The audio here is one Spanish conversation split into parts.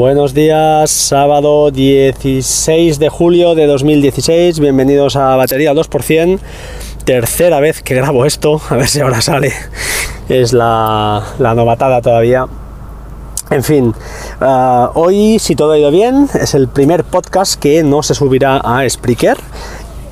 Buenos días, sábado 16 de julio de 2016, bienvenidos a Batería 2%, tercera vez que grabo esto, a ver si ahora sale, es la, novatada todavía. En fin, ah, hoy si todo ha ido bien, es el primer podcast que no se subirá a Spreaker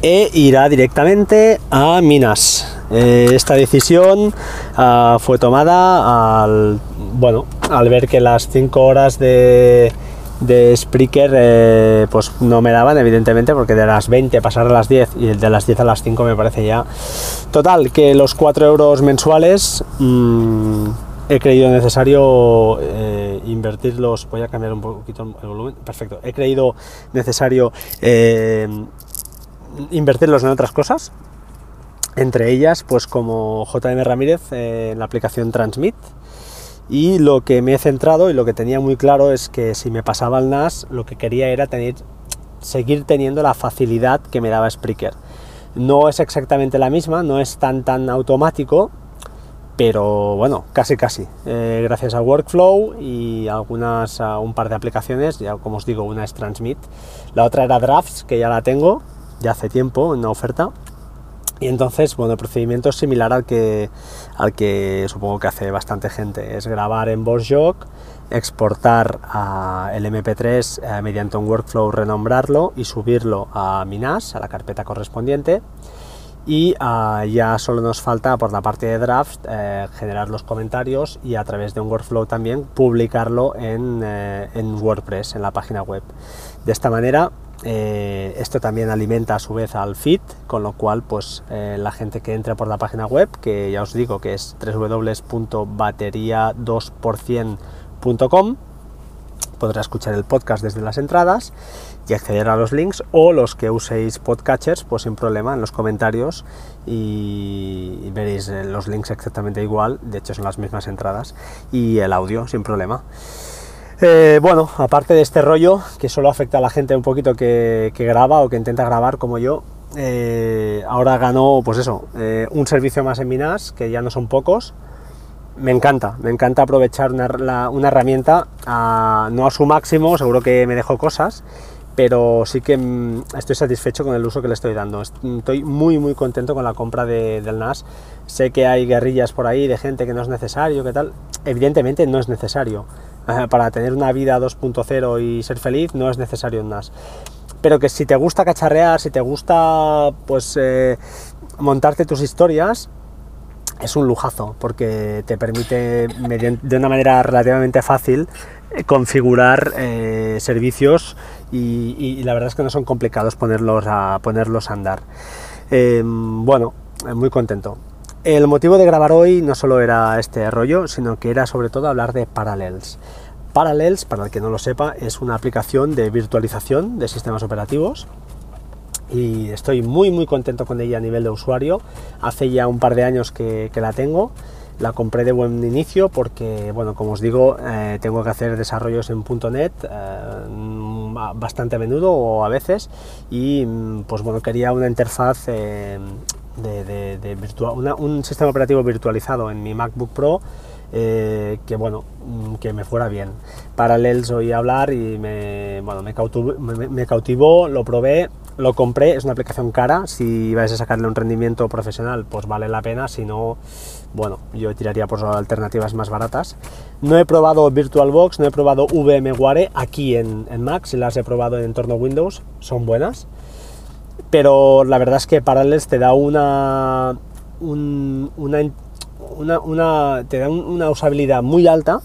e irá directamente a Minas. Eh, esta decisión ah, fue tomada al, bueno, al ver que las 5 horas de, de Spreaker eh, pues no me daban, evidentemente, porque de las 20 pasar a las 10 y de las 10 a las 5 me parece ya. Total, que los 4 euros mensuales mm, he creído necesario eh, invertirlos. Voy a cambiar un poquito el volumen. Perfecto, he creído necesario invertirlos en otras cosas, entre ellas, pues como JM Ramírez eh, en la aplicación Transmit. Y lo que me he centrado y lo que tenía muy claro es que si me pasaba el NAS, lo que quería era seguir teniendo la facilidad que me daba Spreaker. No es exactamente la misma, no es tan tan automático, pero bueno, casi casi. Eh, gracias a Workflow y algunas, a un par de aplicaciones, ya como os digo, una es Transmit, la otra era Drafts, que ya la tengo, ya hace tiempo en una oferta. Y entonces, bueno, el procedimiento es similar al que, al que supongo que hace bastante gente. Es grabar en Jog, exportar a el MP3 eh, mediante un workflow, renombrarlo y subirlo a Minas, a la carpeta correspondiente. Y ah, ya solo nos falta por la parte de draft eh, generar los comentarios y a través de un workflow también publicarlo en, eh, en WordPress, en la página web. De esta manera eh, esto también alimenta a su vez al feed, con lo cual pues eh, la gente que entre por la página web, que ya os digo que es www.bateria2%.com, podrá escuchar el podcast desde las entradas y acceder a los links o los que uséis podcatchers pues sin problema en los comentarios y veréis eh, los links exactamente igual, de hecho son las mismas entradas y el audio sin problema. Eh, bueno, aparte de este rollo que solo afecta a la gente un poquito que, graba o que intenta grabar como yo, eh, ahora ganó, pues eso, eh, un servicio más en Minas, que ya no son pocos. Me encanta, me encanta aprovechar una, herramienta no a su máximo, seguro que me dejo cosas, pero sí que mm, estoy satisfecho con el uso que le estoy dando. Estoy muy, muy contento con la compra del NAS. Sé que hay guerrillas por ahí de gente que no es necesario, que tal. Evidentemente no es necesario para tener una vida 2.0 y ser feliz no es necesario un NAS. Pero que si te gusta cacharrear, si te gusta pues eh, montarte tus historias, es un lujazo porque te permite de una manera relativamente fácil eh, configurar eh, servicios y, la verdad es que no son complicados ponerlos a, ponerlos a andar. bueno, muy contento. El motivo de grabar hoy no solo era este rollo, sino que era sobre todo hablar de Parallels. Parallels, para el que no lo sepa, es una aplicación de virtualización de sistemas operativos y estoy muy muy contento con ella a nivel de usuario. Hace ya un par de años que, la tengo. La compré de buen inicio porque, bueno, como os digo, eh, tengo que hacer desarrollos en .NET eh, bastante a menudo o a veces y mm, pues bueno, quería una interfaz eh, de, virtual, un sistema operativo virtualizado en mi MacBook Pro eh, que bueno, mm, que me fuera bien. Parallels oí hablar y me, bueno, me, cautivó, lo probé, lo compré, es una aplicación cara, si vais a sacarle un rendimiento profesional pues vale la pena, si no, bueno, yo tiraría por alternativas más baratas. No he probado VirtualBox, no he probado VMware aquí en, en Mac, si las he probado en entorno Windows, son buenas pero la verdad es que Parallels te da una, una, una, te da una usabilidad muy alta.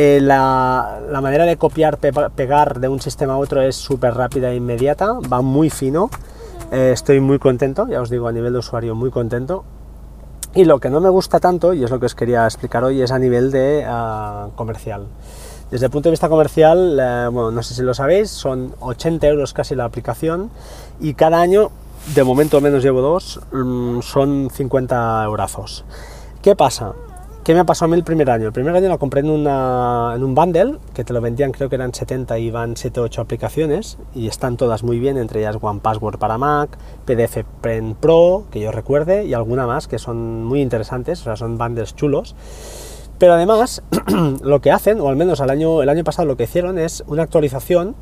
Eh, la, manera de copiar, pegar de un sistema a otro es súper rápida e inmediata, va muy fino. Eh, estoy muy contento, ya os digo, a nivel de usuario muy contento. Y lo que no me gusta tanto, y es lo que os quería explicar hoy, es a nivel de ah, comercial. Desde el punto de vista comercial, eh, bueno, no sé si lo sabéis, son 80 euros casi la aplicación y cada año, de momento menos llevo dos, mm, son 50 eurazos. ¿Qué pasa? ¿Qué me ha pasado a mí el primer año? El primer año lo compré en, una, en un bundle, que te lo vendían, creo que eran 70 y van 7 o 8 aplicaciones, y están todas muy bien, entre ellas One Password para Mac, PDF Pen Pro, que yo recuerde, y alguna más que son muy interesantes, o sea, son bundles chulos Pero además, lo que hacen, o al menos el año, el año pasado lo que hicieron es una actualización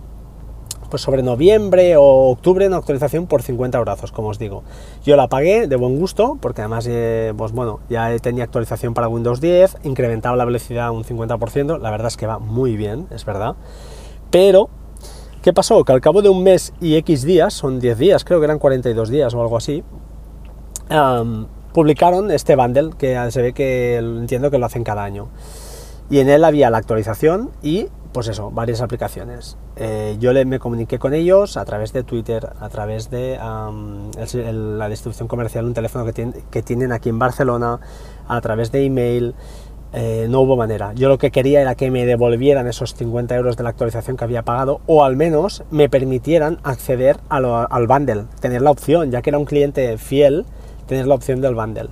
pues sobre noviembre o octubre una actualización por 50 brazos, como os digo. Yo la pagué de buen gusto, porque además, eh, pues bueno, ya tenía actualización para Windows 10, incrementaba la velocidad un 50%, la verdad es que va muy bien, es verdad. Pero, ¿qué pasó? Que al cabo de un mes y X días, son 10 días, creo que eran 42 días o algo así, publicaron este bundle, que se ve que entiendo que lo hacen cada año. Y en él había la actualización y pues eso, varias aplicaciones. Eh, yo le, me comuniqué con ellos a través de Twitter, a través de la distribución comercial, un teléfono que, que, tienen aquí en Barcelona, a través de email. Eh, no hubo manera. Yo lo que quería era que me devolvieran esos 50 euros de la actualización que había pagado o al menos me permitieran acceder al bundle, tener la opción, ya que era un cliente fiel, tener la opción del bundle.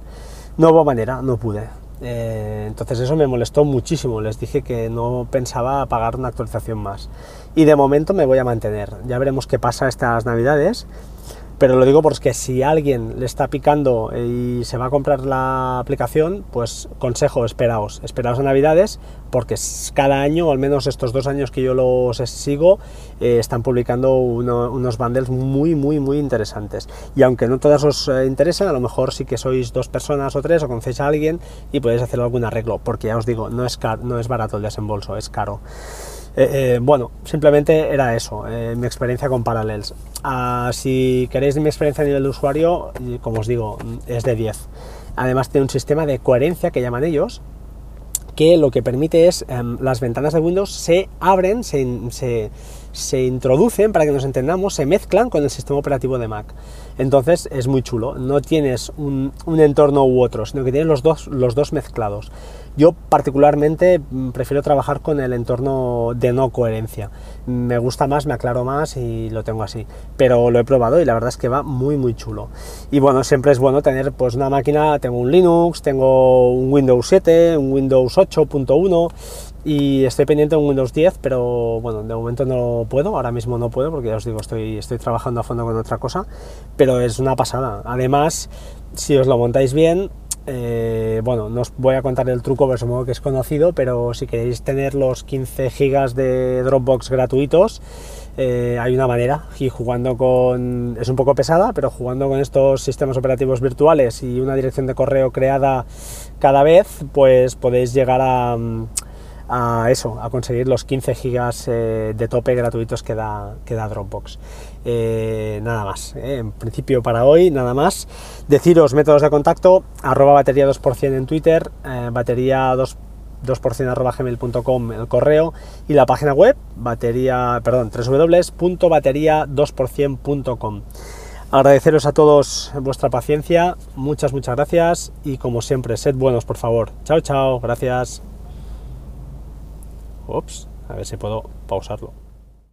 No hubo manera, no pude. Eh, entonces eso me molestó muchísimo, les dije que no pensaba pagar una actualización más. Y de momento me voy a mantener, ya veremos qué pasa estas navidades, pero lo digo porque si alguien le está picando y se va a comprar la aplicación, pues consejo, esperaos, esperaos a Navidades, porque cada año, al menos estos dos años que yo los sigo, eh, están publicando unos bundles muy, muy, muy interesantes. Y aunque no todas os eh, interesen, a lo mejor sí que sois dos personas o tres o conocéis a alguien y podéis hacer algún arreglo, porque ya os digo, no es, no es barato el desembolso, es caro. Eh, bueno, simplemente era eso, mi experiencia con Parallels. Ah, si queréis mi experiencia a nivel de usuario, como os digo, es de 10. Además tiene un sistema de coherencia que llaman ellos, que lo que permite es em, las ventanas de Windows se abren, se, se, introducen, para que nos entendamos, se mezclan con el sistema operativo de Mac. Entonces es muy chulo, no tienes un, un entorno u otro, sino que tienes los dos, los dos mezclados. Yo particularmente mm, prefiero trabajar con el entorno de no coherencia. Me gusta más, me aclaro más y lo tengo así. Pero lo he probado y la verdad es que va muy muy chulo. Y bueno, siempre es bueno tener pues una máquina, tengo un Linux, tengo un Windows 7, un Windows 8.1 y estoy pendiente de un Windows 10, pero bueno, de momento no puedo, ahora mismo no puedo porque ya os digo, estoy, estoy trabajando a fondo con otra cosa, pero es una pasada. Además, si os lo montáis bien, eh, bueno, no os voy a contar el truco, pero supongo que es conocido, pero si queréis tener los 15 gigas de Dropbox gratuitos, eh, hay una manera. Y jugando con es un poco pesada pero jugando con estos sistemas operativos virtuales y una dirección de correo creada cada vez pues podéis llegar a, a eso, a conseguir los 15 gigas eh, de tope gratuitos que da, que da Dropbox. Eh, nada más, eh, en principio para hoy, nada más. Deciros métodos de contacto, arroba batería 2% en Twitter, batería 2 2% arroba gmail.com el correo y la página web batería, perdón, www.batería2%.com. Agradeceros a todos vuestra paciencia, muchas, muchas gracias y como siempre, sed buenos por favor. Chao, chao, gracias. Ups, a ver si puedo pausarlo.